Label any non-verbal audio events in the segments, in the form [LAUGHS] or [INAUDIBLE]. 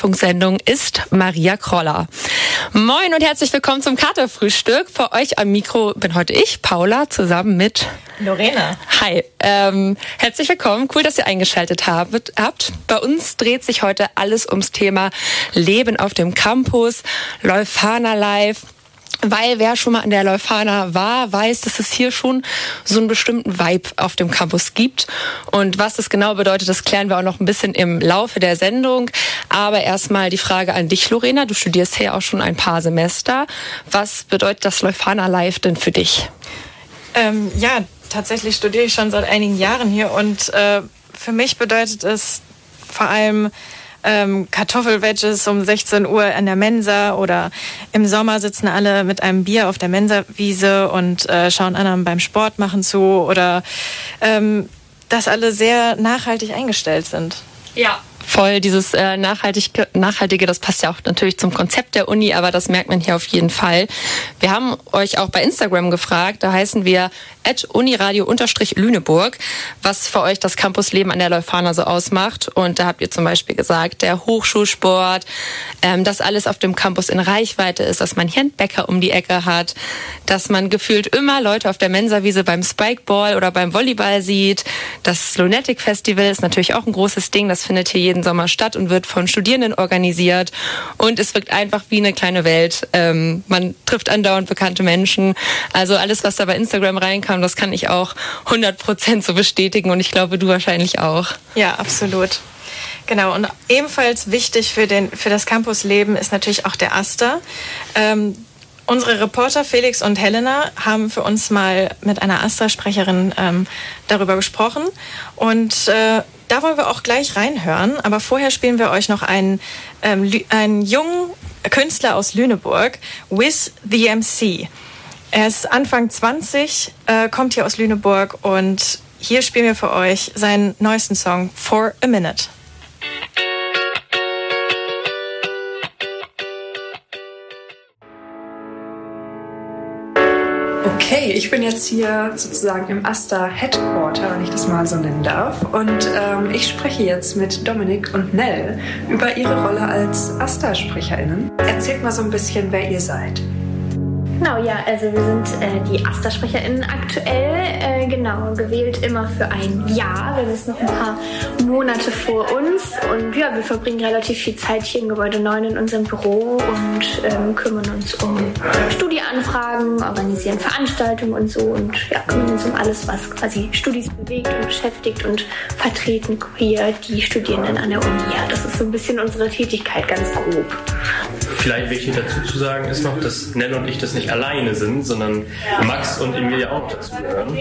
Diese Bürgerrundfunksendung ist Maria Kroller. Moin und herzlich willkommen zum Katerfrühstück. Für euch am Mikro bin heute ich, Paula, zusammen mit Lorena. Hi, ähm, herzlich willkommen. Cool, dass ihr eingeschaltet habt. Bei uns dreht sich heute alles ums Thema Leben auf dem Campus, Leuphana Live. Weil wer schon mal an der Leuphana war, weiß, dass es hier schon so einen bestimmten Vibe auf dem Campus gibt. Und was das genau bedeutet, das klären wir auch noch ein bisschen im Laufe der Sendung. Aber erstmal die Frage an dich, Lorena. Du studierst hier auch schon ein paar Semester. Was bedeutet das Leuphana Live denn für dich? Ähm, ja, tatsächlich studiere ich schon seit einigen Jahren hier und äh, für mich bedeutet es vor allem ähm, Kartoffelwedges um 16 Uhr an der Mensa oder im Sommer sitzen alle mit einem Bier auf der Mensawiese und äh, schauen anderen beim Sport machen zu oder ähm, dass alle sehr nachhaltig eingestellt sind. Ja, voll dieses äh, nachhaltige, nachhaltige, das passt ja auch natürlich zum Konzept der Uni, aber das merkt man hier auf jeden Fall. Wir haben euch auch bei Instagram gefragt, da heißen wir uniradio-lüneburg, was für euch das Campusleben an der Leuphana so ausmacht. Und da habt ihr zum Beispiel gesagt, der Hochschulsport, ähm, dass alles auf dem Campus in Reichweite ist, dass man hier einen Bäcker um die Ecke hat, dass man gefühlt immer Leute auf der Mensawiese beim Spikeball oder beim Volleyball sieht. Das Lunatic Festival ist natürlich auch ein großes Ding, das findet hier jeden Sommer statt und wird von Studierenden organisiert. Und es wirkt einfach wie eine kleine Welt. Ähm, man trifft andauernd bekannte Menschen. Also alles, was da bei Instagram reinkam, das kann ich auch 100 Prozent so bestätigen und ich glaube, du wahrscheinlich auch. Ja, absolut. Genau, und ebenfalls wichtig für, den, für das Campusleben ist natürlich auch der Aster. Ähm, unsere Reporter Felix und Helena haben für uns mal mit einer Astra-Sprecherin ähm, darüber gesprochen. Und äh, da wollen wir auch gleich reinhören. Aber vorher spielen wir euch noch einen, ähm, einen jungen Künstler aus Lüneburg, With the MC. Er ist Anfang 20, äh, kommt hier aus Lüneburg und hier spielen wir für euch seinen neuesten Song For a Minute. Okay, ich bin jetzt hier sozusagen im Asta Headquarter, wenn ich das mal so nennen darf. Und ähm, ich spreche jetzt mit Dominik und Nell über ihre Rolle als Asta-SprecherInnen. Erzählt mal so ein bisschen, wer ihr seid. Genau, ja, also wir sind äh, die AStA-SprecherInnen aktuell, äh, genau, gewählt immer für ein Jahr. Wir haben jetzt noch ein paar Monate vor uns und ja, wir verbringen relativ viel Zeit hier im Gebäude 9 in unserem Büro und ähm, kümmern uns um Studieanfragen, organisieren Veranstaltungen und so und ja, kümmern uns um alles, was quasi Studis bewegt und beschäftigt und vertreten hier die Studierenden an der Uni. Ja, das ist so ein bisschen unsere Tätigkeit ganz grob. Vielleicht wichtig dazu zu sagen ist noch, dass Nell und ich das nicht alleine sind, sondern Max und Emilia auch dazu gehören,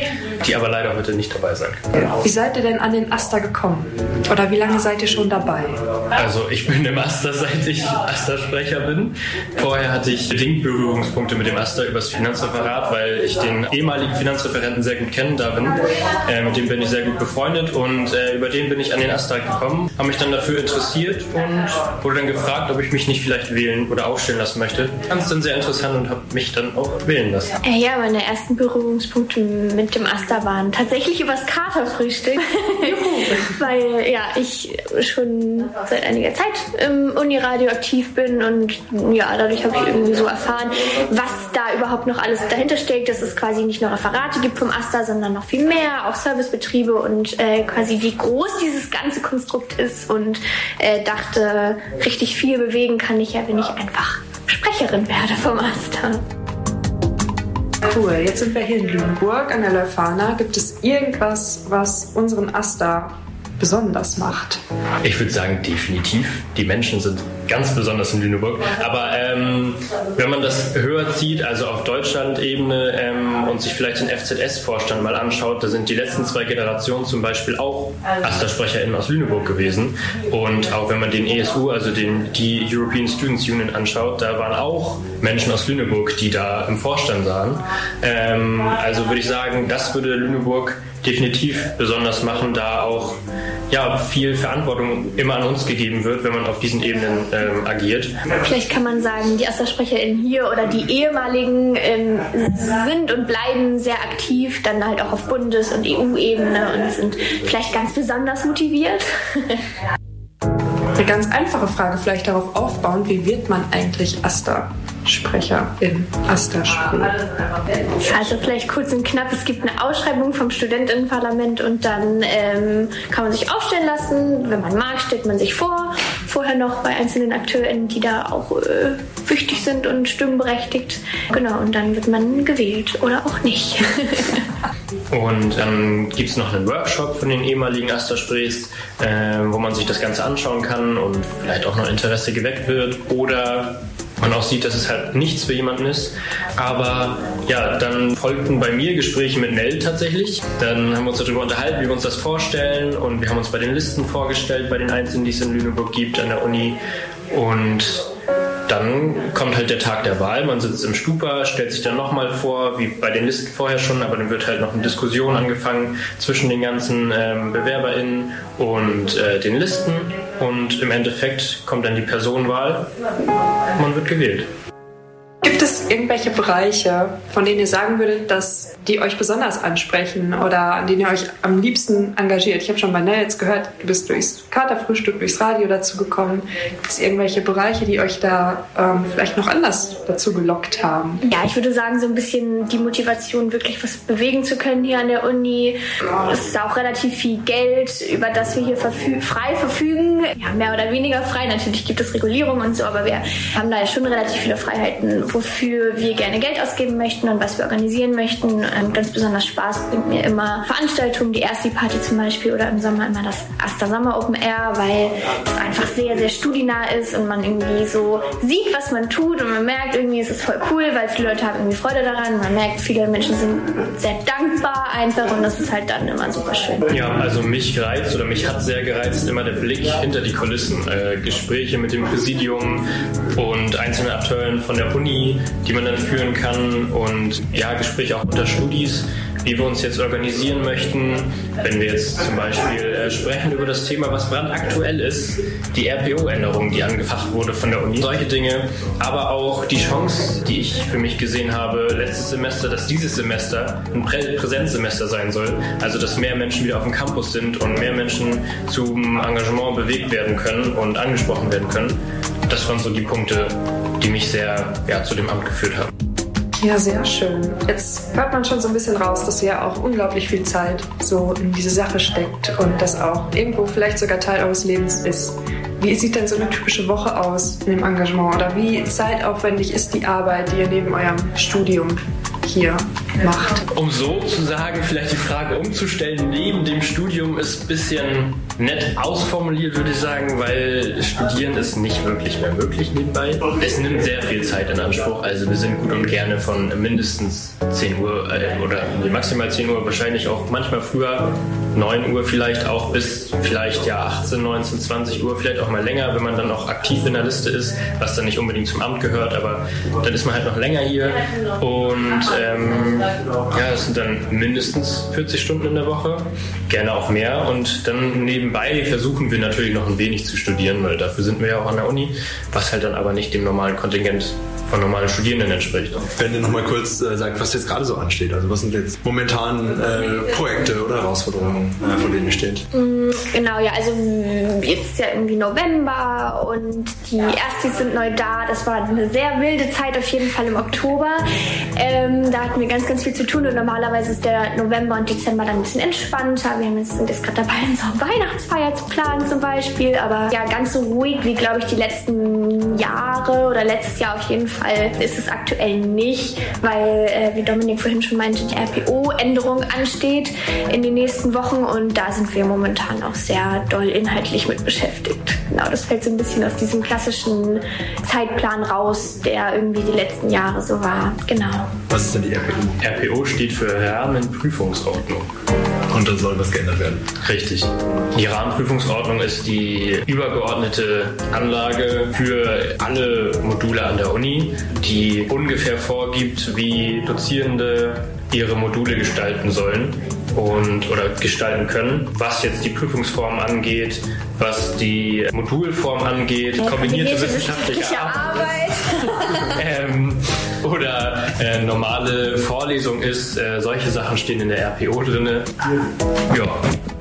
die aber leider heute nicht dabei sein können. Wie seid ihr denn an den Asta gekommen? Oder wie lange seid ihr schon dabei? Also ich bin im Asta, seit ich Asta-Sprecher bin. Vorher hatte ich bedingt Berührungspunkte mit dem Asta übers Finanzreferat, weil ich den ehemaligen Finanzreferenten sehr gut kennen da bin. Äh, mit dem bin ich sehr gut befreundet und äh, über den bin ich an den Asta gekommen, habe mich dann dafür interessiert und wurde dann gefragt, ob ich mich nicht vielleicht wählen oder aufstellen lassen möchte. Fand es dann sehr interessant und habe mich dann auch wählen lassen. Äh, ja, meine ersten Berührungspunkte mit dem Asta waren tatsächlich übers Katerfrühstück. [LAUGHS] [LAUGHS] Weil ja, ich schon seit einiger Zeit im Uniradio aktiv bin und ja, dadurch habe ich irgendwie so erfahren, was da überhaupt noch alles dahinter steckt, dass es quasi nicht nur Referate gibt vom Asta, sondern noch viel mehr, auch Servicebetriebe und äh, quasi wie groß dieses ganze Konstrukt ist und äh, dachte, richtig viel bewegen kann ich ja, wenn ich einfach Sprecherin werde vom Asta. Cool, jetzt sind wir hier in Lüneburg an der Leuphana. Gibt es irgendwas, was unseren Asta besonders macht? Ich würde sagen, definitiv. Die Menschen sind ganz besonders in Lüneburg. Aber ähm, wenn man das höher zieht, also auf Deutschland-Ebene ähm, und sich vielleicht den FZS-Vorstand mal anschaut, da sind die letzten zwei Generationen zum Beispiel auch AStA-SprecherInnen aus Lüneburg gewesen. Und auch wenn man den ESU, also den, die European Students Union anschaut, da waren auch Menschen aus Lüneburg, die da im Vorstand sahen. Ähm, also würde ich sagen, das würde Lüneburg definitiv besonders machen, da auch ja, viel Verantwortung immer an uns gegeben wird, wenn man auf diesen Ebenen ähm, agiert. Vielleicht kann man sagen, die AStA-SprecherInnen hier oder die ehemaligen ähm, sind und bleiben sehr aktiv, dann halt auch auf Bundes- und EU-Ebene und sind vielleicht ganz besonders motiviert. Eine ganz einfache Frage, vielleicht darauf aufbauend, wie wird man eigentlich AStA-Sprecher in AStA-Spree? Also vielleicht kurz und knapp, es gibt eine Ausschreibung vom Studentinnenparlament und dann ähm, kann man sich aufstellen lassen. Wenn man mag, stellt man sich vor. Vorher noch bei einzelnen AkteurInnen, die da auch äh, wichtig sind und stimmberechtigt. Genau, und dann wird man gewählt oder auch nicht. [LAUGHS] Und dann gibt es noch einen Workshop von den ehemaligen Astersprees, äh, wo man sich das Ganze anschauen kann und vielleicht auch noch Interesse geweckt wird oder man auch sieht, dass es halt nichts für jemanden ist. Aber ja, dann folgten bei mir Gespräche mit Nell tatsächlich. Dann haben wir uns darüber unterhalten, wie wir uns das vorstellen und wir haben uns bei den Listen vorgestellt, bei den einzelnen, die es in Lüneburg gibt an der Uni. Und dann kommt halt der Tag der Wahl, man sitzt im Stupa, stellt sich dann nochmal vor, wie bei den Listen vorher schon, aber dann wird halt noch eine Diskussion angefangen zwischen den ganzen ähm, BewerberInnen und äh, den Listen. Und im Endeffekt kommt dann die Personenwahl, man wird gewählt. Gibt es irgendwelche Bereiche, von denen ihr sagen würdet, dass die euch besonders ansprechen oder an denen ihr euch am liebsten engagiert? Ich habe schon bei jetzt gehört, du bist durchs Katerfrühstück, durchs Radio dazu gekommen. Gibt es irgendwelche Bereiche, die euch da ähm, vielleicht noch anders dazu gelockt haben? Ja, ich würde sagen, so ein bisschen die Motivation, wirklich was bewegen zu können hier an der Uni. Es ist auch relativ viel Geld, über das wir hier verfü frei verfügen. Ja, mehr oder weniger frei. Natürlich gibt es Regulierung und so, aber wir haben da ja schon relativ viele Freiheiten, wofür wir gerne Geld ausgeben möchten und was wir organisieren möchten. Ähm, ganz besonders Spaß bringt mir immer Veranstaltungen, die Ersti Party zum Beispiel oder im Sommer immer das Asta Sommer Open Air, weil es einfach sehr, sehr studienah ist und man irgendwie so sieht, was man tut und man merkt, irgendwie ist es voll cool, weil viele Leute haben irgendwie Freude daran. Man merkt, viele Menschen sind sehr dankbar einfach und das ist halt dann immer super schön. Ja, also mich reizt oder mich hat sehr gereizt immer der Blick hinter die Kulissen. Äh, Gespräche mit dem Präsidium und einzelnen Akteuren von der Uni, die man dann führen kann und ja, Gespräche auch unter Studis, wie wir uns jetzt organisieren möchten. Wenn wir jetzt zum Beispiel äh, sprechen über das Thema, was brandaktuell ist, die RPO-Änderung, die angefacht wurde von der Uni, solche Dinge, aber auch die Chance, die ich für mich gesehen habe letztes Semester, dass dieses Semester ein Prä Präsenzsemester sein soll, also dass mehr Menschen wieder auf dem Campus sind und mehr Menschen zum Engagement bewegt werden können und angesprochen werden können. Das waren so die Punkte, die mich sehr ja, zu dem Amt geführt haben. Ja, sehr schön. Jetzt hört man schon so ein bisschen raus, dass ja auch unglaublich viel Zeit so in diese Sache steckt und das auch irgendwo vielleicht sogar Teil eures Lebens ist. Wie sieht denn so eine typische Woche aus in dem Engagement oder wie zeitaufwendig ist die Arbeit, die ihr neben eurem Studium hier macht? Um so zu sagen, vielleicht die Frage umzustellen, neben dem Studium ist ein bisschen nett ausformuliert, würde ich sagen, weil Studieren ist nicht wirklich mehr möglich nebenbei. Es nimmt sehr viel Zeit in Anspruch, also wir sind gut und gerne von mindestens 10 Uhr äh, oder maximal 10 Uhr, wahrscheinlich auch manchmal früher, 9 Uhr vielleicht auch bis vielleicht ja 18, 19, 20 Uhr, vielleicht auch mal länger, wenn man dann auch aktiv in der Liste ist, was dann nicht unbedingt zum Amt gehört, aber dann ist man halt noch länger hier und ähm, ja, es sind dann mindestens 40 Stunden in der Woche, gerne auch mehr. Und dann nebenbei versuchen wir natürlich noch ein wenig zu studieren, weil dafür sind wir ja auch an der Uni, was halt dann aber nicht dem normalen Kontingent von normalen Studierenden entspricht. Wenn ihr nochmal kurz äh, sagt, was jetzt gerade so ansteht, also was sind jetzt momentan äh, Projekte oder Herausforderungen, äh, vor denen ihr steht? Genau, ja, also jetzt ist ja irgendwie November und die Erstis sind neu da. Das war eine sehr wilde Zeit auf jeden Fall im Oktober. Ähm, da hatten wir ganz, ganz viel zu tun und normalerweise ist der November und Dezember dann ein bisschen entspannter. Wir haben jetzt, sind jetzt gerade dabei, [LAUGHS] unsere Weihnachtsfeier zu planen zum Beispiel, aber ja, ganz so ruhig wie, glaube ich, die letzten Jahre oder letztes Jahr auf jeden Fall ist es aktuell nicht, weil, äh, wie Dominik vorhin schon meinte, die RPO-Änderung ansteht in den nächsten Wochen und da sind wir momentan auch sehr doll inhaltlich mit beschäftigt. Genau, das fällt so ein bisschen aus diesem klassischen Zeitplan raus, der irgendwie die letzten Jahre so war. Genau. Was ist denn die RPO? RPO steht für Rahmenprüfungsordnung. Und da soll was geändert werden. Richtig. Die Rahmenprüfungsordnung ist die übergeordnete Anlage für alle Module an der Uni, die ungefähr vorgibt, wie Dozierende ihre Module gestalten sollen und oder gestalten können, was jetzt die Prüfungsform angeht, was die Modulform angeht, ja, kombinierte wissenschaftliche Arbeit, [LAUGHS] ähm, oder äh, normale Vorlesung ist, äh, solche Sachen stehen in der RPO drin. Ja.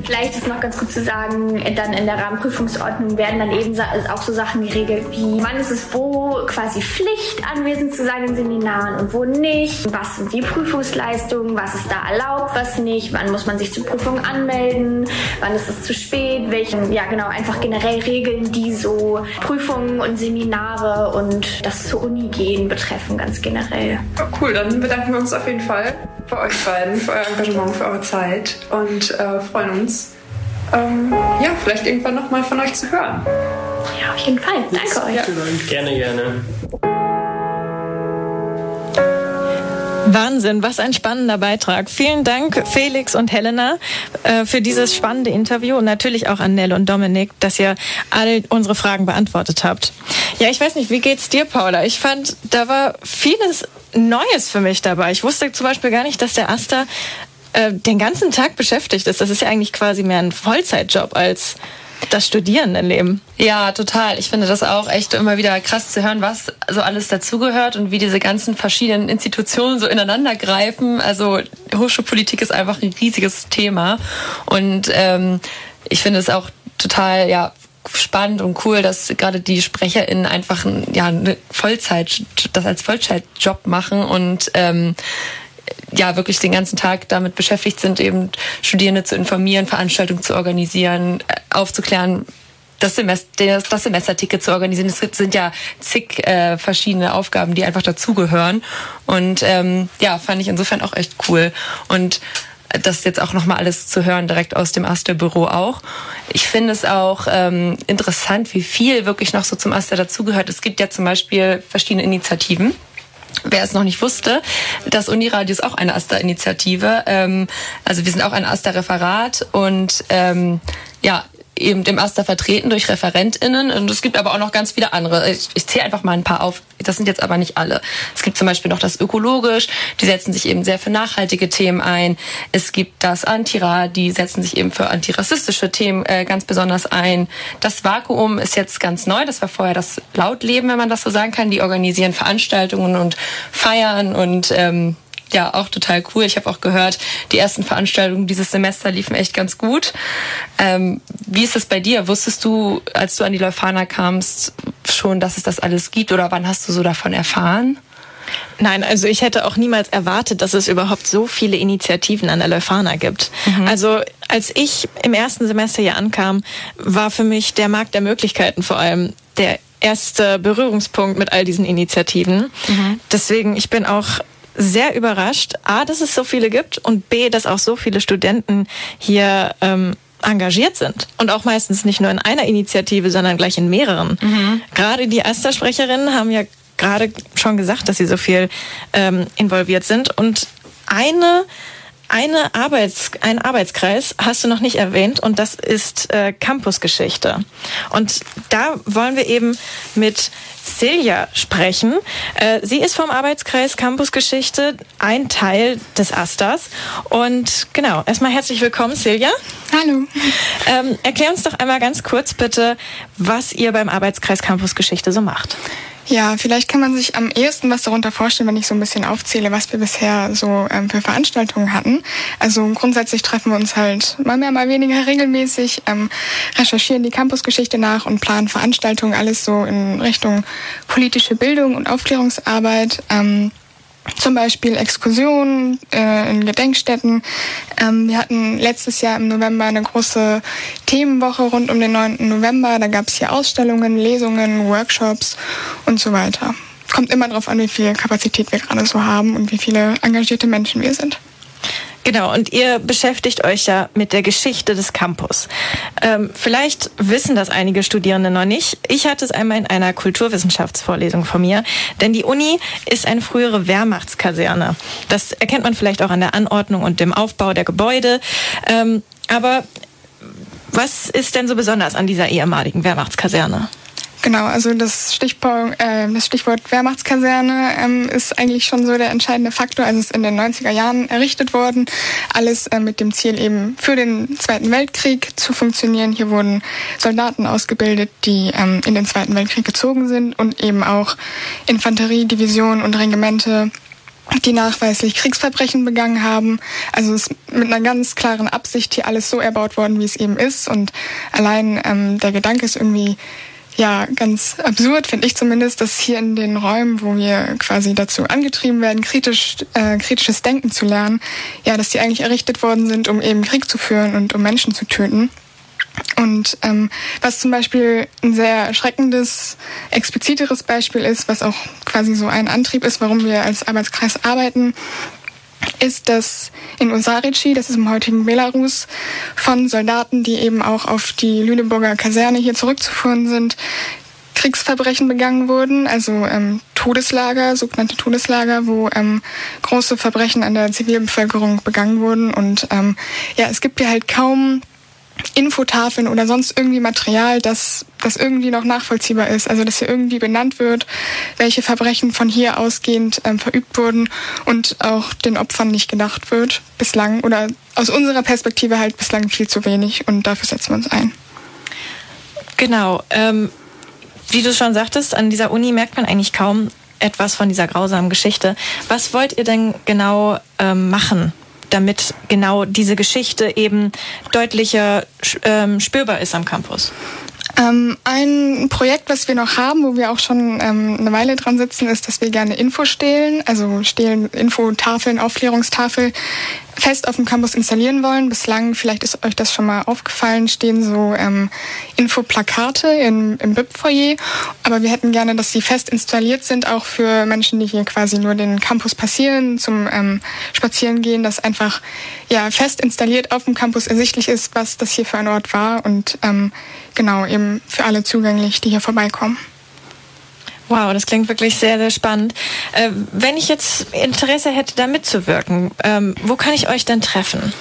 Vielleicht ist noch ganz gut zu sagen, dann in der Rahmenprüfungsordnung werden dann eben auch so Sachen geregelt, wie wann ist es wo quasi Pflicht anwesend zu sein in Seminaren und wo nicht, was sind die Prüfungsleistungen, was ist da erlaubt, was nicht, wann muss man sich zur Prüfung anmelden, wann ist es zu spät, welche, ja genau, einfach generell Regeln, die so Prüfungen und Seminare und das zur Uni gehen betreffen, ganz generell. Cool, dann bedanken wir uns auf jeden Fall für euch beiden, für euer Engagement, für eure Zeit und äh, freuen uns, ähm, ja, vielleicht irgendwann nochmal von euch zu hören. Ja, auf jeden Fall. Danke euch. Ja. Gerne, gerne. Wahnsinn, was ein spannender Beitrag. Vielen Dank, Felix und Helena, äh, für dieses spannende Interview und natürlich auch an Nell und Dominik, dass ihr all unsere Fragen beantwortet habt. Ja, ich weiß nicht, wie geht's dir, Paula? Ich fand, da war vieles Neues für mich dabei. Ich wusste zum Beispiel gar nicht, dass der Asta äh, den ganzen Tag beschäftigt ist. Das ist ja eigentlich quasi mehr ein Vollzeitjob als das Studierendenleben. Ja, total. Ich finde das auch echt immer wieder krass zu hören, was so alles dazugehört und wie diese ganzen verschiedenen Institutionen so ineinander greifen. Also Hochschulpolitik ist einfach ein riesiges Thema und ähm, ich finde es auch total ja spannend und cool, dass gerade die SprecherInnen einfach ja, eine Vollzeit, das als Vollzeitjob machen und ähm, ja wirklich den ganzen Tag damit beschäftigt sind, eben Studierende zu informieren, Veranstaltungen zu organisieren, äh, aufzuklären, das, Semester, das Semesterticket zu organisieren. Es sind ja zig äh, verschiedene Aufgaben, die einfach dazugehören. Und ähm, ja, fand ich insofern auch echt cool. Und das jetzt auch nochmal alles zu hören, direkt aus dem Aster-Büro auch. Ich finde es auch ähm, interessant, wie viel wirklich noch so zum Aster dazugehört. Es gibt ja zum Beispiel verschiedene Initiativen Wer es noch nicht wusste, das Uniradio ist auch eine AStA-Initiative. Ähm, also wir sind auch ein AStA-Referat und ähm, ja, eben im Aster vertreten durch ReferentInnen. Und es gibt aber auch noch ganz viele andere. Ich, ich zähle einfach mal ein paar auf. Das sind jetzt aber nicht alle. Es gibt zum Beispiel noch das Ökologisch. Die setzen sich eben sehr für nachhaltige Themen ein. Es gibt das Antira. Die setzen sich eben für antirassistische Themen äh, ganz besonders ein. Das Vakuum ist jetzt ganz neu. Das war vorher das Lautleben, wenn man das so sagen kann. Die organisieren Veranstaltungen und feiern und ähm, ja auch total cool. Ich habe auch gehört, die ersten Veranstaltungen dieses Semester liefen echt ganz gut. Ähm, wie ist es bei dir? Wusstest du, als du an die Leuphana kamst, schon, dass es das alles gibt oder wann hast du so davon erfahren? Nein, also ich hätte auch niemals erwartet, dass es überhaupt so viele Initiativen an der Leuphana gibt. Mhm. Also als ich im ersten Semester hier ankam, war für mich der Markt der Möglichkeiten vor allem der erste Berührungspunkt mit all diesen Initiativen. Mhm. Deswegen, ich bin auch sehr überrascht, a, dass es so viele gibt und b, dass auch so viele Studenten hier ähm, engagiert sind und auch meistens nicht nur in einer Initiative, sondern gleich in mehreren. Mhm. Gerade die Asta-Sprecherinnen haben ja gerade schon gesagt, dass sie so viel ähm, involviert sind und eine eine Arbeits, ein Arbeitskreis hast du noch nicht erwähnt und das ist äh, Campusgeschichte. Und da wollen wir eben mit Silja sprechen. Äh, sie ist vom Arbeitskreis Campusgeschichte ein Teil des Astas. Und genau, erstmal herzlich willkommen, Silja. Hallo. Ähm, erklär uns doch einmal ganz kurz bitte, was ihr beim Arbeitskreis Campusgeschichte so macht. Ja, vielleicht kann man sich am ehesten was darunter vorstellen, wenn ich so ein bisschen aufzähle, was wir bisher so ähm, für Veranstaltungen hatten. Also grundsätzlich treffen wir uns halt mal mehr, mal weniger regelmäßig, ähm, recherchieren die Campusgeschichte nach und planen Veranstaltungen, alles so in Richtung politische Bildung und Aufklärungsarbeit. Ähm, zum Beispiel Exkursionen äh, in Gedenkstätten. Ähm, wir hatten letztes Jahr im November eine große Themenwoche rund um den 9. November. Da gab es hier Ausstellungen, Lesungen, Workshops und so weiter. Kommt immer darauf an, wie viel Kapazität wir gerade so haben und wie viele engagierte Menschen wir sind. Genau, und ihr beschäftigt euch ja mit der Geschichte des Campus. Ähm, vielleicht wissen das einige Studierende noch nicht. Ich hatte es einmal in einer Kulturwissenschaftsvorlesung von mir, denn die Uni ist eine frühere Wehrmachtskaserne. Das erkennt man vielleicht auch an der Anordnung und dem Aufbau der Gebäude. Ähm, aber was ist denn so besonders an dieser ehemaligen Wehrmachtskaserne? Genau, also das Stichwort, äh, das Stichwort Wehrmachtskaserne ähm, ist eigentlich schon so der entscheidende Faktor. Also es ist in den 90er Jahren errichtet worden. Alles äh, mit dem Ziel eben für den Zweiten Weltkrieg zu funktionieren. Hier wurden Soldaten ausgebildet, die ähm, in den Zweiten Weltkrieg gezogen sind und eben auch Infanteriedivisionen und Regimente die nachweislich Kriegsverbrechen begangen haben. Also es ist mit einer ganz klaren Absicht hier alles so erbaut worden, wie es eben ist. Und allein ähm, der Gedanke ist irgendwie ja ganz absurd, finde ich zumindest, dass hier in den Räumen, wo wir quasi dazu angetrieben werden, kritisch, äh, kritisches Denken zu lernen, ja, dass die eigentlich errichtet worden sind, um eben Krieg zu führen und um Menschen zu töten. Und ähm, was zum Beispiel ein sehr erschreckendes, expliziteres Beispiel ist, was auch quasi so ein Antrieb ist, warum wir als Arbeitskreis arbeiten, ist, dass in Osarici, das ist im heutigen Belarus, von Soldaten, die eben auch auf die Lüneburger Kaserne hier zurückzuführen sind, Kriegsverbrechen begangen wurden, also ähm, Todeslager, sogenannte Todeslager, wo ähm, große Verbrechen an der Zivilbevölkerung begangen wurden. Und ähm, ja, es gibt hier halt kaum Infotafeln oder sonst irgendwie Material, das, das irgendwie noch nachvollziehbar ist. Also dass hier irgendwie benannt wird, welche Verbrechen von hier ausgehend ähm, verübt wurden und auch den Opfern nicht gedacht wird bislang oder aus unserer Perspektive halt bislang viel zu wenig und dafür setzen wir uns ein. Genau. Ähm, wie du schon sagtest, an dieser Uni merkt man eigentlich kaum etwas von dieser grausamen Geschichte. Was wollt ihr denn genau ähm, machen damit genau diese Geschichte eben deutlicher ähm, spürbar ist am Campus? Ähm, ein Projekt, was wir noch haben, wo wir auch schon ähm, eine Weile dran sitzen, ist, dass wir gerne Info stehlen, also stehlen Infotafeln, Aufklärungstafel fest auf dem Campus installieren wollen. Bislang, vielleicht ist euch das schon mal aufgefallen, stehen so ähm, Infoplakate im, im BIP-Foyer. Aber wir hätten gerne, dass sie fest installiert sind, auch für Menschen, die hier quasi nur den Campus passieren, zum ähm, Spazieren gehen, dass einfach ja fest installiert auf dem Campus ersichtlich ist, was das hier für ein Ort war und ähm, genau eben für alle zugänglich, die hier vorbeikommen. Wow, das klingt wirklich sehr, sehr spannend. Äh, wenn ich jetzt Interesse hätte, da mitzuwirken, ähm, wo kann ich euch denn treffen?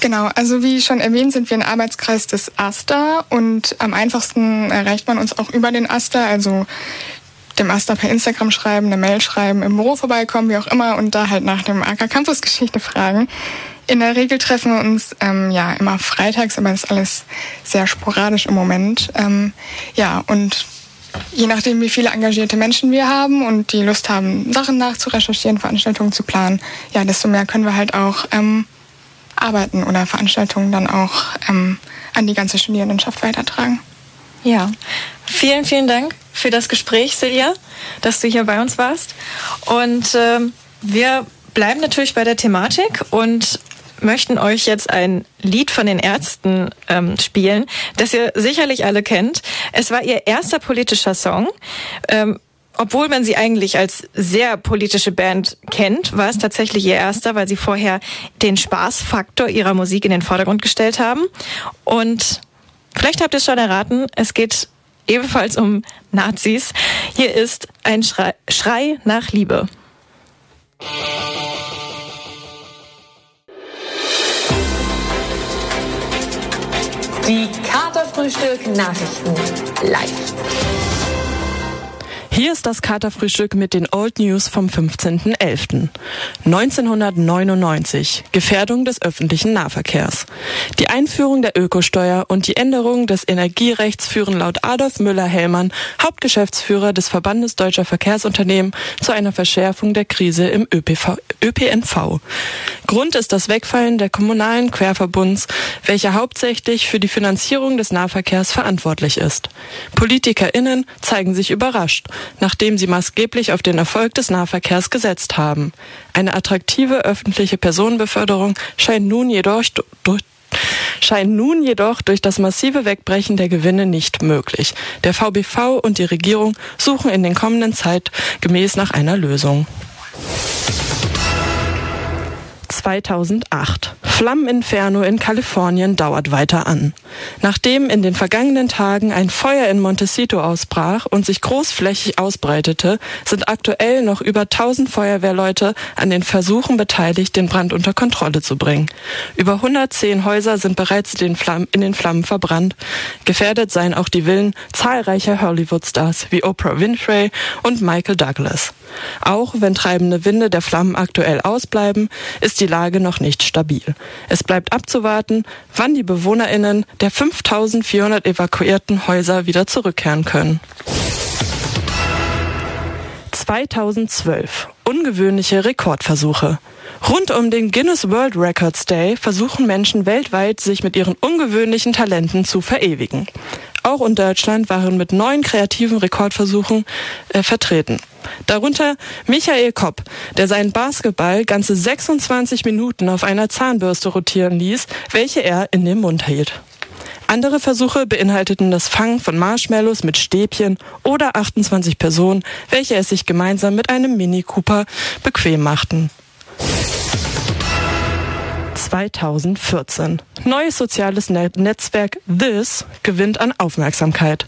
Genau, also wie schon erwähnt, sind wir ein Arbeitskreis des AStA und am einfachsten erreicht man uns auch über den AStA, also dem AStA per Instagram schreiben, eine Mail schreiben, im Büro vorbeikommen, wie auch immer und da halt nach dem AK Campus Geschichte fragen. In der Regel treffen wir uns ähm, ja immer freitags, aber das ist alles sehr sporadisch im Moment. Ähm, ja, und je nachdem, wie viele engagierte Menschen wir haben und die Lust haben, Sachen nachzurecherchieren, Veranstaltungen zu planen, ja, desto mehr können wir halt auch ähm, arbeiten oder Veranstaltungen dann auch ähm, an die ganze Studierendenschaft weitertragen. Ja, vielen, vielen Dank für das Gespräch, Silja, dass du hier bei uns warst. Und ähm, wir bleiben natürlich bei der Thematik und möchten euch jetzt ein Lied von den Ärzten ähm, spielen, das ihr sicherlich alle kennt. Es war ihr erster politischer Song. Ähm, obwohl man sie eigentlich als sehr politische Band kennt, war es tatsächlich ihr erster, weil sie vorher den Spaßfaktor ihrer Musik in den Vordergrund gestellt haben. Und vielleicht habt ihr es schon erraten, es geht ebenfalls um Nazis. Hier ist ein Schrei, Schrei nach Liebe. Die Katerfrühstück Nachrichten live. Hier ist das Katerfrühstück mit den Old News vom 15.11. 1999. Gefährdung des öffentlichen Nahverkehrs. Die Einführung der Ökosteuer und die Änderung des Energierechts führen laut Adolf Müller-Hellmann, Hauptgeschäftsführer des Verbandes Deutscher Verkehrsunternehmen, zu einer Verschärfung der Krise im ÖPV, ÖPNV. Grund ist das Wegfallen der kommunalen Querverbunds, welcher hauptsächlich für die Finanzierung des Nahverkehrs verantwortlich ist. PolitikerInnen zeigen sich überrascht nachdem sie maßgeblich auf den Erfolg des Nahverkehrs gesetzt haben. Eine attraktive öffentliche Personenbeförderung scheint nun jedoch durch scheint nun jedoch durch das massive Wegbrechen der Gewinne nicht möglich. Der VBV und die Regierung suchen in den kommenden Zeit gemäß nach einer Lösung. 2008. Flammeninferno in Kalifornien dauert weiter an. Nachdem in den vergangenen Tagen ein Feuer in Montecito ausbrach und sich großflächig ausbreitete, sind aktuell noch über 1000 Feuerwehrleute an den Versuchen beteiligt, den Brand unter Kontrolle zu bringen. Über 110 Häuser sind bereits in den Flammen, verbrannt. Gefährdet seien auch die Villen zahlreicher Hollywood-Stars wie Oprah Winfrey und Michael Douglas. Auch wenn treibende Winde der Flammen aktuell ausbleiben, ist die Lage noch nicht stabil. Es bleibt abzuwarten, wann die BewohnerInnen der 5400 evakuierten Häuser wieder zurückkehren können. 2012. Ungewöhnliche Rekordversuche. Rund um den Guinness World Records Day versuchen Menschen weltweit, sich mit ihren ungewöhnlichen Talenten zu verewigen. Auch in Deutschland waren mit neun kreativen Rekordversuchen äh, vertreten. Darunter Michael Kopp, der seinen Basketball ganze 26 Minuten auf einer Zahnbürste rotieren ließ, welche er in den Mund hielt. Andere Versuche beinhalteten das Fangen von Marshmallows mit Stäbchen oder 28 Personen, welche es sich gemeinsam mit einem Mini Cooper bequem machten. 2014. Neues soziales Netzwerk This gewinnt an Aufmerksamkeit.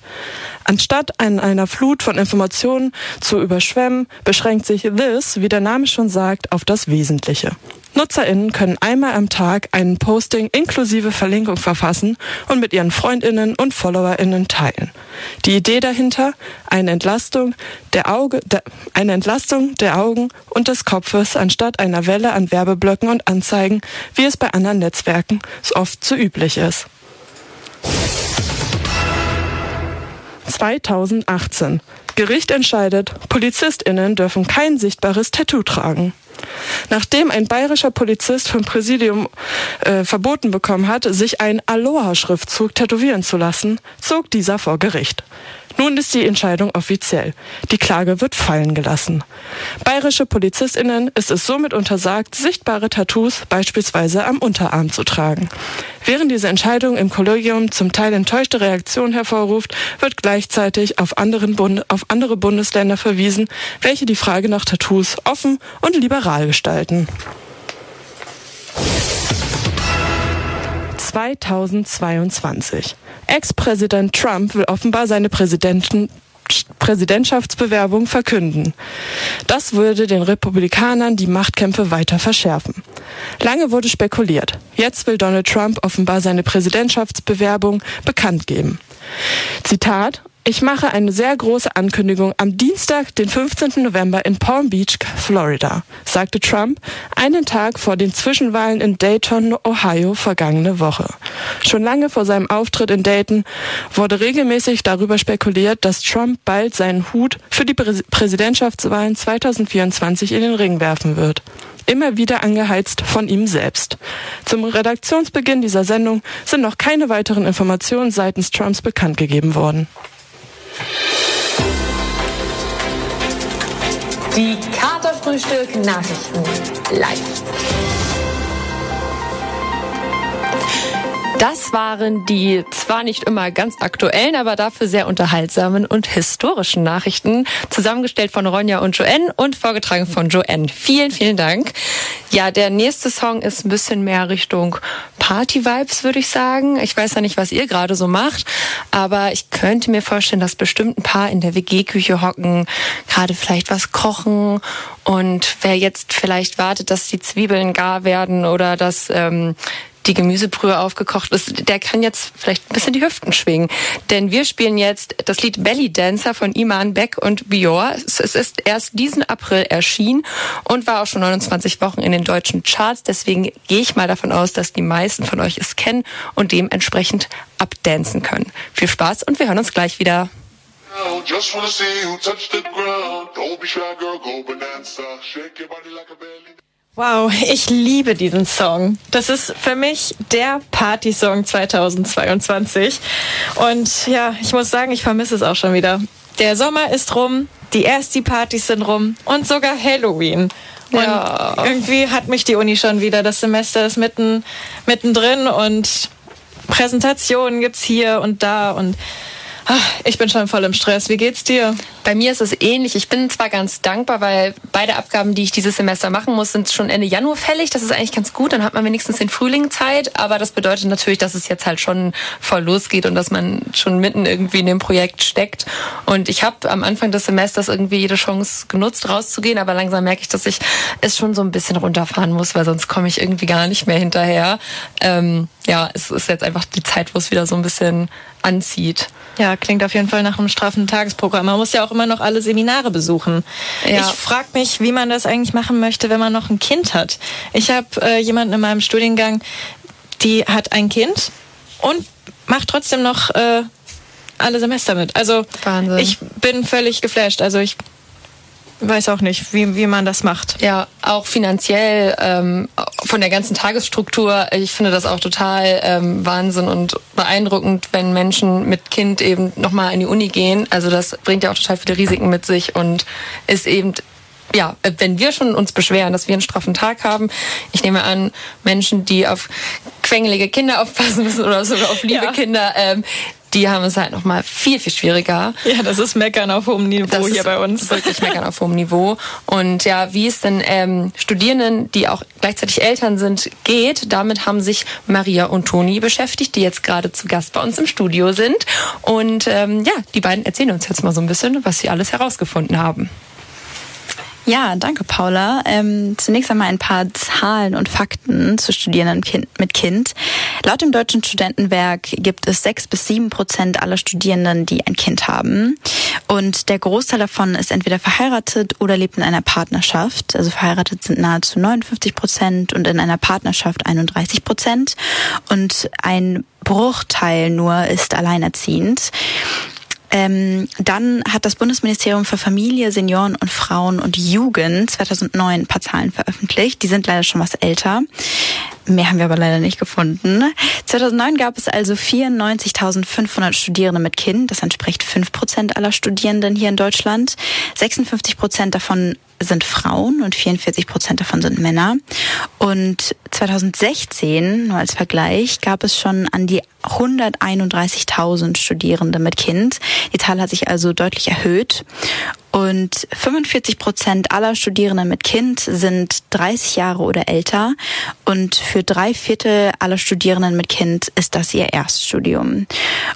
Anstatt an einer Flut von Informationen zu überschwemmen, beschränkt sich This, wie der Name schon sagt, auf das Wesentliche. NutzerInnen können einmal am Tag einen Posting inklusive Verlinkung verfassen und mit ihren FreundInnen und FollowerInnen teilen. Die Idee dahinter? Eine Entlastung der, Auge, der, eine Entlastung der Augen und des Kopfes anstatt einer Welle an Werbeblöcken und Anzeigen, wie es bei anderen Netzwerken so oft zu üblich ist. 2018. Gericht entscheidet, PolizistInnen dürfen kein sichtbares Tattoo tragen. Nachdem ein bayerischer Polizist vom Präsidium äh, verboten bekommen hat, sich ein Aloha-Schriftzug tätowieren zu lassen, zog dieser vor Gericht. Nun ist die Entscheidung offiziell. Die Klage wird fallen gelassen. Bayerische PolizistInnen ist es somit untersagt, sichtbare Tattoos beispielsweise am Unterarm zu tragen. Während diese Entscheidung im Kollegium zum Teil enttäuschte Reaktionen hervorruft, wird gleichzeitig auf, auf andere Bundesländer verwiesen, welche die Frage nach Tattoos offen und liberal gestalten. 2022. Ex-Präsident Trump will offenbar seine Präsidenten Präsidentschaftsbewerbung verkünden. Das würde den Republikanern die Machtkämpfe weiter verschärfen. Lange wurde spekuliert. Jetzt will Donald Trump offenbar seine Präsidentschaftsbewerbung bekannt geben. Zitat ich mache eine sehr große Ankündigung am Dienstag, den 15. November in Palm Beach, Florida, sagte Trump einen Tag vor den Zwischenwahlen in Dayton, Ohio vergangene Woche. Schon lange vor seinem Auftritt in Dayton wurde regelmäßig darüber spekuliert, dass Trump bald seinen Hut für die Präsidentschaftswahlen 2024 in den Ring werfen wird immer wieder angeheizt von ihm selbst. Zum Redaktionsbeginn dieser Sendung sind noch keine weiteren Informationen seitens Trumps bekannt gegeben worden. Die Katerfrühstück Nachrichten live. Das waren die zwar nicht immer ganz aktuellen, aber dafür sehr unterhaltsamen und historischen Nachrichten, zusammengestellt von Ronja und Joanne und vorgetragen von Joanne. Vielen, vielen Dank. Ja, der nächste Song ist ein bisschen mehr Richtung Party-Vibes, würde ich sagen. Ich weiß ja nicht, was ihr gerade so macht, aber ich könnte mir vorstellen, dass bestimmt ein paar in der WG-Küche hocken, gerade vielleicht was kochen und wer jetzt vielleicht wartet, dass die Zwiebeln gar werden oder dass ähm, die Gemüsebrühe aufgekocht ist, der kann jetzt vielleicht ein bisschen die Hüften schwingen. Denn wir spielen jetzt das Lied Belly Dancer von Iman Beck und Bior. Es ist erst diesen April erschienen und war auch schon 29 Wochen in den deutschen Charts. Deswegen gehe ich mal davon aus, dass die meisten von euch es kennen und dementsprechend abdancen können. Viel Spaß und wir hören uns gleich wieder. Just wanna see who touched the ground. Don't be shy, girl, go bonanza. Shake your body like a belly. Wow, ich liebe diesen Song. Das ist für mich der Party-Song 2022. Und ja, ich muss sagen, ich vermisse es auch schon wieder. Der Sommer ist rum, die ersten Partys sind rum und sogar Halloween. Und ja. irgendwie hat mich die Uni schon wieder. Das Semester ist mitten, mittendrin und Präsentationen gibt's hier und da und Ich bin schon voll im Stress. Wie geht's dir? Bei mir ist es ähnlich. Ich bin zwar ganz dankbar, weil beide Abgaben, die ich dieses Semester machen muss, sind schon Ende Januar fällig. Das ist eigentlich ganz gut. Dann hat man wenigstens den Frühling Zeit. Aber das bedeutet natürlich, dass es jetzt halt schon voll losgeht und dass man schon mitten irgendwie in dem Projekt steckt. Und ich habe am Anfang des Semesters irgendwie jede Chance genutzt, rauszugehen. Aber langsam merke ich, dass ich es schon so ein bisschen runterfahren muss, weil sonst komme ich irgendwie gar nicht mehr hinterher. Ähm, ja, es ist jetzt einfach die Zeit, wo es wieder so ein bisschen anzieht. Ja, klingt auf jeden Fall nach einem straffen Tagesprogramm. Man muss ja auch immer noch alle Seminare besuchen. Ja. Ich frage mich, wie man das eigentlich machen möchte, wenn man noch ein Kind hat. Ich habe äh, jemanden in meinem Studiengang, die hat ein Kind und macht trotzdem noch äh, alle Semester mit. Also Wahnsinn. ich bin völlig geflasht. Also ich weiß auch nicht, wie, wie man das macht. Ja, auch finanziell ähm, von der ganzen Tagesstruktur. Ich finde das auch total ähm, Wahnsinn und beeindruckend, wenn Menschen mit Kind eben nochmal in die Uni gehen. Also das bringt ja auch total viele Risiken mit sich und ist eben ja, wenn wir schon uns beschweren, dass wir einen straffen Tag haben, ich nehme an, Menschen, die auf quengelige Kinder aufpassen müssen oder sogar auf liebe ja. Kinder, ähm, die haben es halt noch mal viel, viel schwieriger. Ja, das ist Meckern auf hohem Niveau das hier bei uns. Wirklich Meckern auf [LAUGHS] hohem Niveau. Und ja, wie es denn ähm, Studierenden, die auch gleichzeitig Eltern sind, geht, damit haben sich Maria und Toni beschäftigt, die jetzt gerade zu Gast bei uns im Studio sind. Und ähm, ja, die beiden erzählen uns jetzt mal so ein bisschen, was sie alles herausgefunden haben. Ja, danke Paula. Ähm, zunächst einmal ein paar Zahlen und Fakten zu Studierenden mit Kind. Laut dem Deutschen Studentenwerk gibt es sechs bis sieben Prozent aller Studierenden, die ein Kind haben. Und der Großteil davon ist entweder verheiratet oder lebt in einer Partnerschaft. Also verheiratet sind nahezu 59 Prozent und in einer Partnerschaft 31 Prozent. Und ein Bruchteil nur ist alleinerziehend. Ähm, dann hat das Bundesministerium für Familie, Senioren und Frauen und Jugend 2009 ein paar Zahlen veröffentlicht. Die sind leider schon was älter. Mehr haben wir aber leider nicht gefunden. 2009 gab es also 94.500 Studierende mit Kind. Das entspricht 5 Prozent aller Studierenden hier in Deutschland. 56 Prozent davon sind Frauen und 44 Prozent davon sind Männer. Und 2016, nur als Vergleich, gab es schon an die 131.000 Studierende mit Kind. Die Zahl hat sich also deutlich erhöht. Und 45 Prozent aller Studierenden mit Kind sind 30 Jahre oder älter. Und für drei Viertel aller Studierenden mit Kind ist das ihr Erststudium.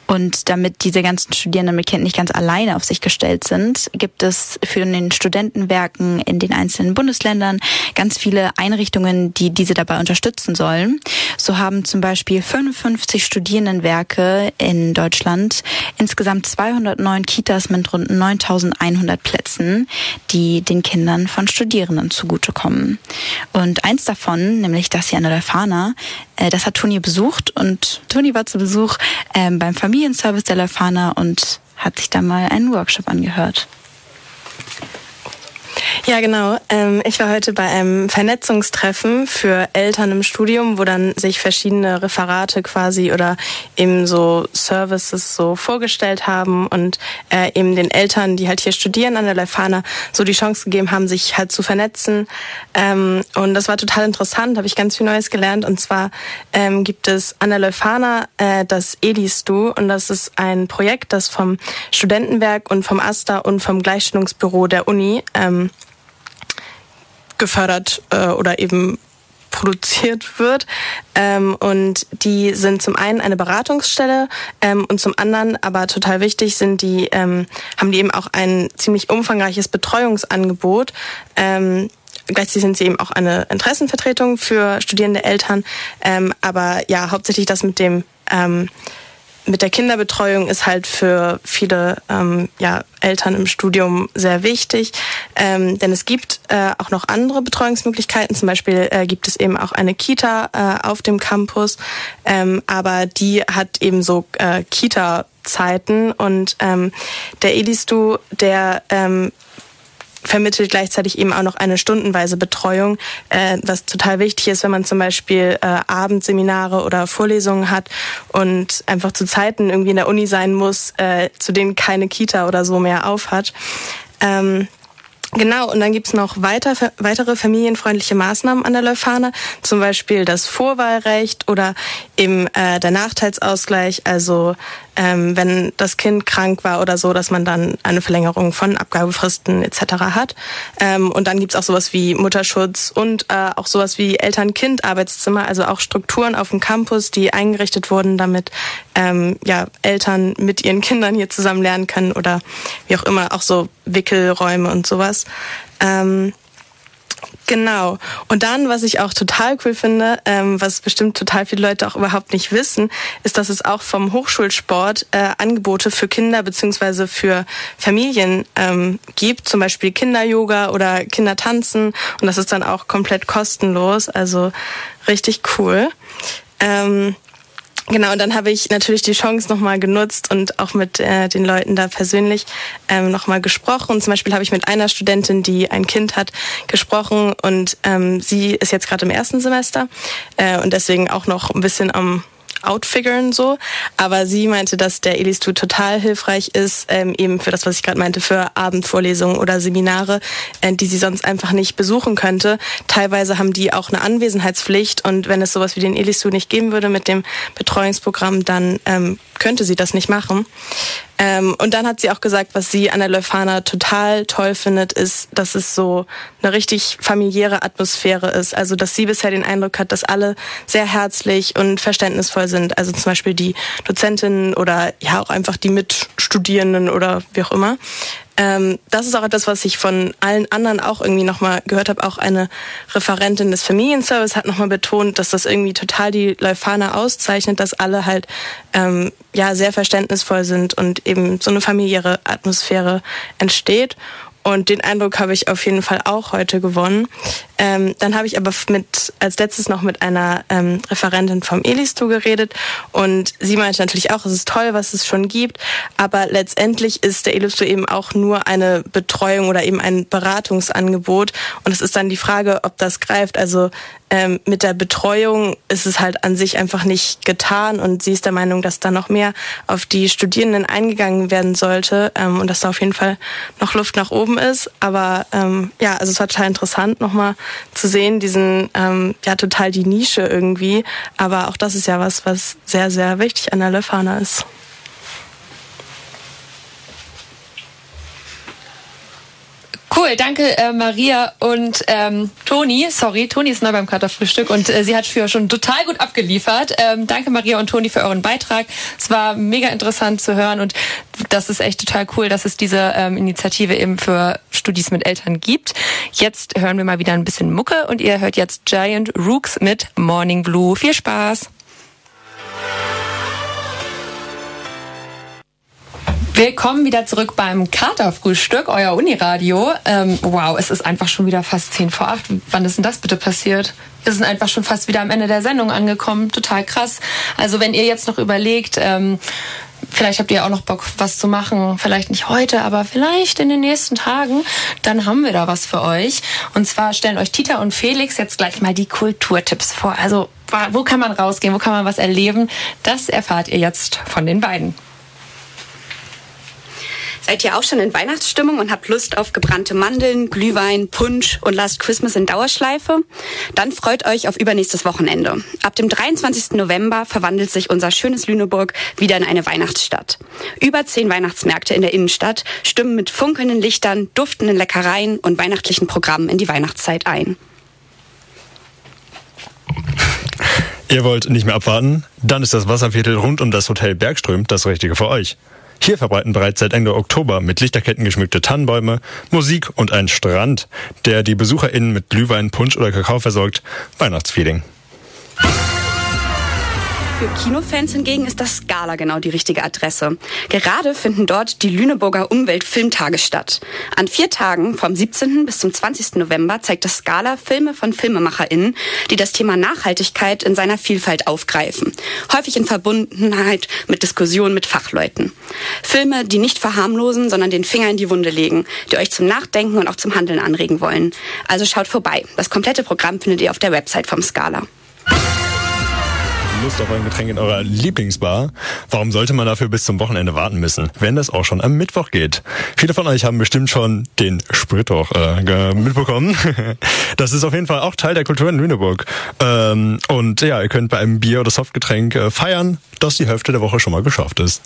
Und damit diese ganzen Studierenden mit Kind nicht ganz alleine auf sich gestellt sind, gibt es für den Studentenwerken in den einzelnen Bundesländern ganz viele Einrichtungen, die diese dabei unterstützen sollen. So haben zum Beispiel 55 Studierendenwerke in Deutschland insgesamt 209 Kitas mit rund 9100 Plätzen, die den Kindern von Studierenden zugutekommen. Und eins davon, nämlich das hier an der Leuphana, das hat Toni besucht und Toni war zu Besuch äh, beim Familienservice der Leuphana und hat sich da mal einen Workshop angehört. Ja, genau. Ähm, ich war heute bei einem Vernetzungstreffen für Eltern im Studium, wo dann sich verschiedene Referate quasi oder eben so Services so vorgestellt haben und äh, eben den Eltern, die halt hier studieren an der Leuphana, so die Chance gegeben haben, sich halt zu vernetzen. Ähm, und das war total interessant, habe ich ganz viel Neues gelernt. Und zwar ähm, gibt es an der Leuphana äh, das EDISTU und das ist ein Projekt, das vom Studentenwerk und vom AStA und vom Gleichstellungsbüro der Uni ähm, gefördert äh, oder eben produziert wird. Ähm, und die sind zum einen eine Beratungsstelle ähm, und zum anderen, aber total wichtig, sind die, ähm, haben die eben auch ein ziemlich umfangreiches Betreuungsangebot. Ähm, Gleichzeitig sind sie eben auch eine Interessenvertretung für studierende Eltern. Ähm, aber ja, hauptsächlich das mit dem ähm, mit der Kinderbetreuung ist halt für viele ähm, ja, Eltern im Studium sehr wichtig, ähm, denn es gibt äh, auch noch andere Betreuungsmöglichkeiten. Zum Beispiel äh, gibt es eben auch eine Kita äh, auf dem Campus, ähm, aber die hat eben so äh, Kita-Zeiten. Und ähm, der Edistu, der ähm, vermittelt gleichzeitig eben auch noch eine stundenweise Betreuung, äh, was total wichtig ist, wenn man zum Beispiel äh, Abendseminare oder Vorlesungen hat und einfach zu Zeiten irgendwie in der Uni sein muss, äh, zu denen keine Kita oder so mehr aufhat. Ähm, Genau, und dann gibt's noch weiter, weitere familienfreundliche Maßnahmen an der Leuphana, zum Beispiel das Vorwahlrecht oder eben äh, der Nachteilsausgleich, also ähm, wenn das Kind krank war oder so, dass man dann eine Verlängerung von Abgabefristen etc. hat. Ähm, und dann gibt's auch sowas wie Mutterschutz und äh, auch sowas wie Eltern-Kind-Arbeitszimmer, also auch Strukturen auf dem Campus, die eingerichtet wurden, damit ähm, ja, Eltern mit ihren Kindern hier zusammen lernen können oder wie auch immer, auch so Wickelräume und sowas. Ähm, Genau. Und dann, was ich auch total cool finde, ähm, was bestimmt total viele Leute auch überhaupt nicht wissen, ist, dass es auch vom Hochschulsport äh, Angebote für Kinder beziehungsweise für Familien ähm, gibt, zum Beispiel Kinder-Yoga oder Kindertanzen. Und das ist dann auch komplett kostenlos. Also richtig cool. Ähm, Genau, und dann habe ich natürlich die Chance nochmal genutzt und auch mit äh, den Leuten da persönlich ähm, nochmal gesprochen. Zum Beispiel habe ich mit einer Studentin, die ein Kind hat, gesprochen und ähm, sie ist jetzt gerade im ersten Semester äh, und deswegen auch noch ein bisschen am outfiguren so. Aber sie meinte, dass der Elistud total hilfreich ist, ähm, eben für das, was ich gerade meinte, für Abendvorlesungen oder Seminare, äh, die sie sonst einfach nicht besuchen könnte. Teilweise haben die auch eine Anwesenheitspflicht und wenn es sowas wie den Elistud nicht geben würde mit dem Betreuungsprogramm, dann ähm, könnte sie das nicht machen. Ähm, und dann hat sie auch gesagt, was sie an der Leuphana total toll findet, ist, dass es so eine richtig familiäre Atmosphäre ist. Also, dass sie bisher den Eindruck hat, dass alle sehr herzlich und verständnisvoll sind. Also zum Beispiel die Dozentinnen oder ja auch einfach die Mitstudierenden oder wie auch immer. Ähm, das ist auch etwas, was ich von allen anderen auch irgendwie nochmal gehört habe. Auch eine Referentin des Familienservice hat nochmal betont, dass das irgendwie total die Leuphana auszeichnet, dass alle halt ähm, ja sehr verständnisvoll sind und eben so eine familiäre Atmosphäre entsteht. Und den Eindruck habe ich auf jeden Fall auch heute gewonnen. Ähm, dann habe ich aber mit, als letztes noch mit einer ähm, Referentin vom Elistu geredet und sie meinte natürlich auch, es ist toll, was es schon gibt, aber letztendlich ist der Elistu eben auch nur eine Betreuung oder eben ein Beratungsangebot und es ist dann die Frage, ob das greift. Also ähm, mit der Betreuung ist es halt an sich einfach nicht getan und sie ist der Meinung, dass da noch mehr auf die Studierenden eingegangen werden sollte ähm, und dass da auf jeden Fall noch Luft nach oben ist. Aber ähm, ja, also es war total interessant nochmal zu sehen, diesen ähm, ja total die Nische irgendwie. Aber auch das ist ja was, was sehr, sehr wichtig an der Lefana ist. Cool, danke äh, Maria und ähm, Toni. Sorry, Toni ist neu beim Katerfrühstück und äh, sie hat für schon total gut abgeliefert. Ähm, danke Maria und Toni für euren Beitrag. Es war mega interessant zu hören und das ist echt total cool, dass es diese ähm, Initiative eben für Studis mit Eltern gibt. Jetzt hören wir mal wieder ein bisschen Mucke und ihr hört jetzt Giant Rooks mit Morning Blue. Viel Spaß! Willkommen wieder zurück beim Katerfrühstück, euer Uniradio. Ähm, wow, es ist einfach schon wieder fast zehn vor acht. Wann ist denn das bitte passiert? Wir sind einfach schon fast wieder am Ende der Sendung angekommen. Total krass. Also wenn ihr jetzt noch überlegt, ähm, vielleicht habt ihr auch noch Bock, was zu machen. Vielleicht nicht heute, aber vielleicht in den nächsten Tagen. Dann haben wir da was für euch. Und zwar stellen euch Tita und Felix jetzt gleich mal die Kulturtipps vor. Also wo kann man rausgehen? Wo kann man was erleben? Das erfahrt ihr jetzt von den beiden. Seid ihr auch schon in Weihnachtsstimmung und habt Lust auf gebrannte Mandeln, Glühwein, Punsch und Last Christmas in Dauerschleife? Dann freut euch auf übernächstes Wochenende. Ab dem 23. November verwandelt sich unser schönes Lüneburg wieder in eine Weihnachtsstadt. Über zehn Weihnachtsmärkte in der Innenstadt stimmen mit funkelnden Lichtern, duftenden Leckereien und weihnachtlichen Programmen in die Weihnachtszeit ein. Ihr wollt nicht mehr abwarten? Dann ist das Wasserviertel rund um das Hotel Bergström das Richtige für euch. Hier verbreiten bereits seit Ende Oktober mit Lichterketten geschmückte Tannenbäume, Musik und ein Strand, der die BesucherInnen mit Glühwein, Punsch oder Kakao versorgt. Weihnachtsfeeling. Für Kinofans hingegen ist das Scala genau die richtige Adresse. Gerade finden dort die Lüneburger Umweltfilmtage statt. An vier Tagen, vom 17. bis zum 20. November, zeigt das Scala Filme von FilmemacherInnen, die das Thema Nachhaltigkeit in seiner Vielfalt aufgreifen. Häufig in Verbundenheit mit Diskussionen mit Fachleuten. Filme, die nicht verharmlosen, sondern den Finger in die Wunde legen, die euch zum Nachdenken und auch zum Handeln anregen wollen. Also schaut vorbei. Das komplette Programm findet ihr auf der Website vom Scala. Lust auf ein Getränk in eurer Lieblingsbar? Warum sollte man dafür bis zum Wochenende warten müssen, wenn das auch schon am Mittwoch geht? Viele von euch haben bestimmt schon den Spritwoch äh, mitbekommen. [LAUGHS] Das ist auf jeden Fall auch Teil der Kultur in Lüneburg. Ähm, und ja, ihr könnt bei einem Bier oder Softgetränk äh, feiern, dass die Hälfte der Woche schon mal geschafft ist.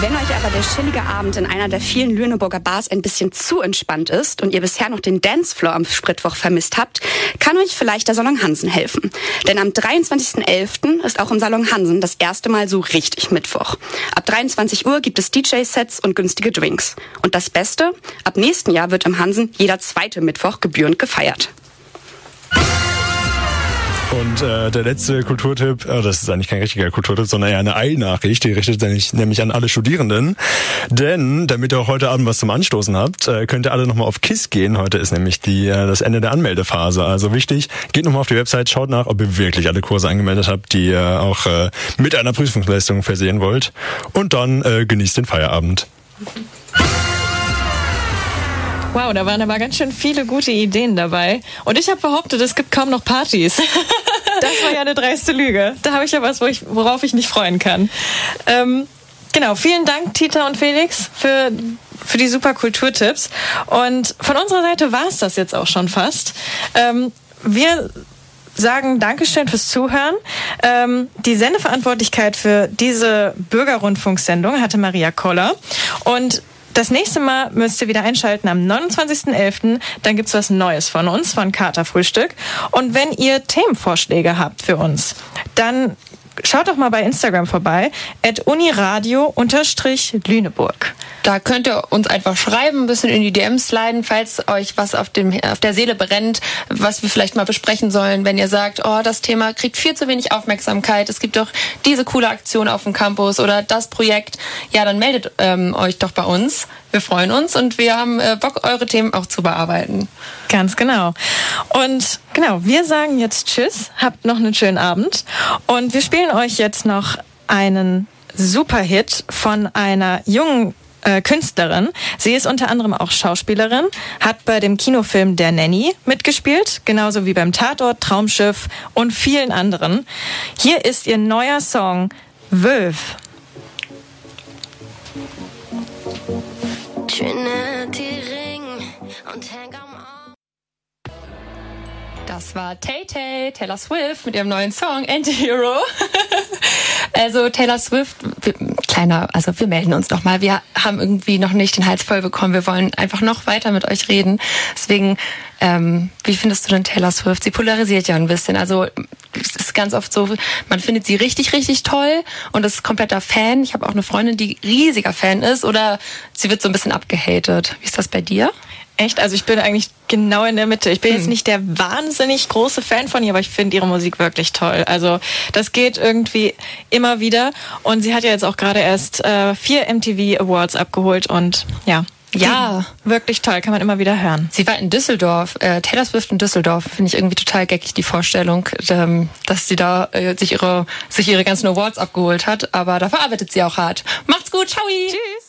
Wenn euch aber der chillige Abend in einer der vielen Lüneburger Bars ein bisschen zu entspannt ist und ihr bisher noch den Dancefloor am Spritwoch vermisst habt, kann euch vielleicht der Salon Hansen helfen. Denn am 23.11. ist auch im Salon Hansen das erste Mal so richtig Mittwoch. Ab 23 Uhr gibt es DJ-Sets und günstige Drinks. Und das Beste, ab nächsten Jahr wird im Hansen jeder zweite Mittwoch gebührend gefeiert. Und äh, der letzte Kulturtipp, äh, das ist eigentlich kein richtiger Kulturtipp, sondern eher eine Eilnachricht, die richtet sich nämlich an alle Studierenden. Denn, damit ihr auch heute Abend was zum Anstoßen habt, äh, könnt ihr alle nochmal auf KISS gehen. Heute ist nämlich die, äh, das Ende der Anmeldephase. Also wichtig, geht nochmal auf die Website, schaut nach, ob ihr wirklich alle Kurse angemeldet habt, die ihr auch äh, mit einer Prüfungsleistung versehen wollt. Und dann äh, genießt den Feierabend. Wow, da waren aber ganz schön viele gute Ideen dabei. Und ich habe behauptet, es gibt kaum noch Partys. [LAUGHS] das war ja eine dreiste Lüge. Da habe ich ja was, worauf ich mich freuen kann. Ähm, genau, vielen Dank, Tita und Felix, für, für die super Kulturtipps. Und von unserer Seite war es das jetzt auch schon fast. Ähm, wir sagen Dankeschön fürs Zuhören. Ähm, die Sendeverantwortlichkeit für diese Bürgerrundfunksendung hatte Maria Koller. Und das nächste Mal müsst ihr wieder einschalten am 29.11. Dann gibt's was Neues von uns, von Kater Frühstück. Und wenn ihr Themenvorschläge habt für uns, dann schaut doch mal bei Instagram vorbei, at uniradio-lüneburg. Da könnt ihr uns einfach schreiben, ein bisschen in die DMs leiten, falls euch was auf, dem, auf der Seele brennt, was wir vielleicht mal besprechen sollen. Wenn ihr sagt, oh, das Thema kriegt viel zu wenig Aufmerksamkeit, es gibt doch diese coole Aktion auf dem Campus oder das Projekt, ja, dann meldet ähm, euch doch bei uns. Wir freuen uns und wir haben äh, Bock, eure Themen auch zu bearbeiten. Ganz genau. Und genau, wir sagen jetzt Tschüss, habt noch einen schönen Abend und wir spielen euch jetzt noch einen Superhit von einer jungen äh, Künstlerin. Sie ist unter anderem auch Schauspielerin, hat bei dem Kinofilm Der Nanny mitgespielt, genauso wie beim Tatort, Traumschiff und vielen anderen. Hier ist ihr neuer Song Wölf. Trinity Das war Tay Tay, Taylor Swift mit ihrem neuen Song Anti-Hero. [LAUGHS] also Taylor Swift, wir, kleiner, also wir melden uns noch mal. Wir haben irgendwie noch nicht den Hals voll bekommen. Wir wollen einfach noch weiter mit euch reden. Deswegen, ähm, wie findest du denn Taylor Swift? Sie polarisiert ja ein bisschen. Also es ist ganz oft so, man findet sie richtig, richtig toll und ist kompletter Fan. Ich habe auch eine Freundin, die riesiger Fan ist oder sie wird so ein bisschen abgehatet. Wie ist das bei dir? Echt? Also ich bin eigentlich genau in der Mitte. Ich bin hm. jetzt nicht der wahnsinnig große Fan von ihr, aber ich finde ihre Musik wirklich toll. Also das geht irgendwie immer wieder. Und sie hat ja jetzt auch gerade erst äh, vier MTV Awards abgeholt und ja. Ja, wirklich toll, kann man immer wieder hören. Sie war in Düsseldorf, äh, Taylor Swift in Düsseldorf, finde ich irgendwie total geckig die Vorstellung, ähm, dass sie da äh, sich ihre sich ihre ganzen Awards abgeholt hat, aber dafür arbeitet sie auch hart. Macht's gut, ciao. Tschüss.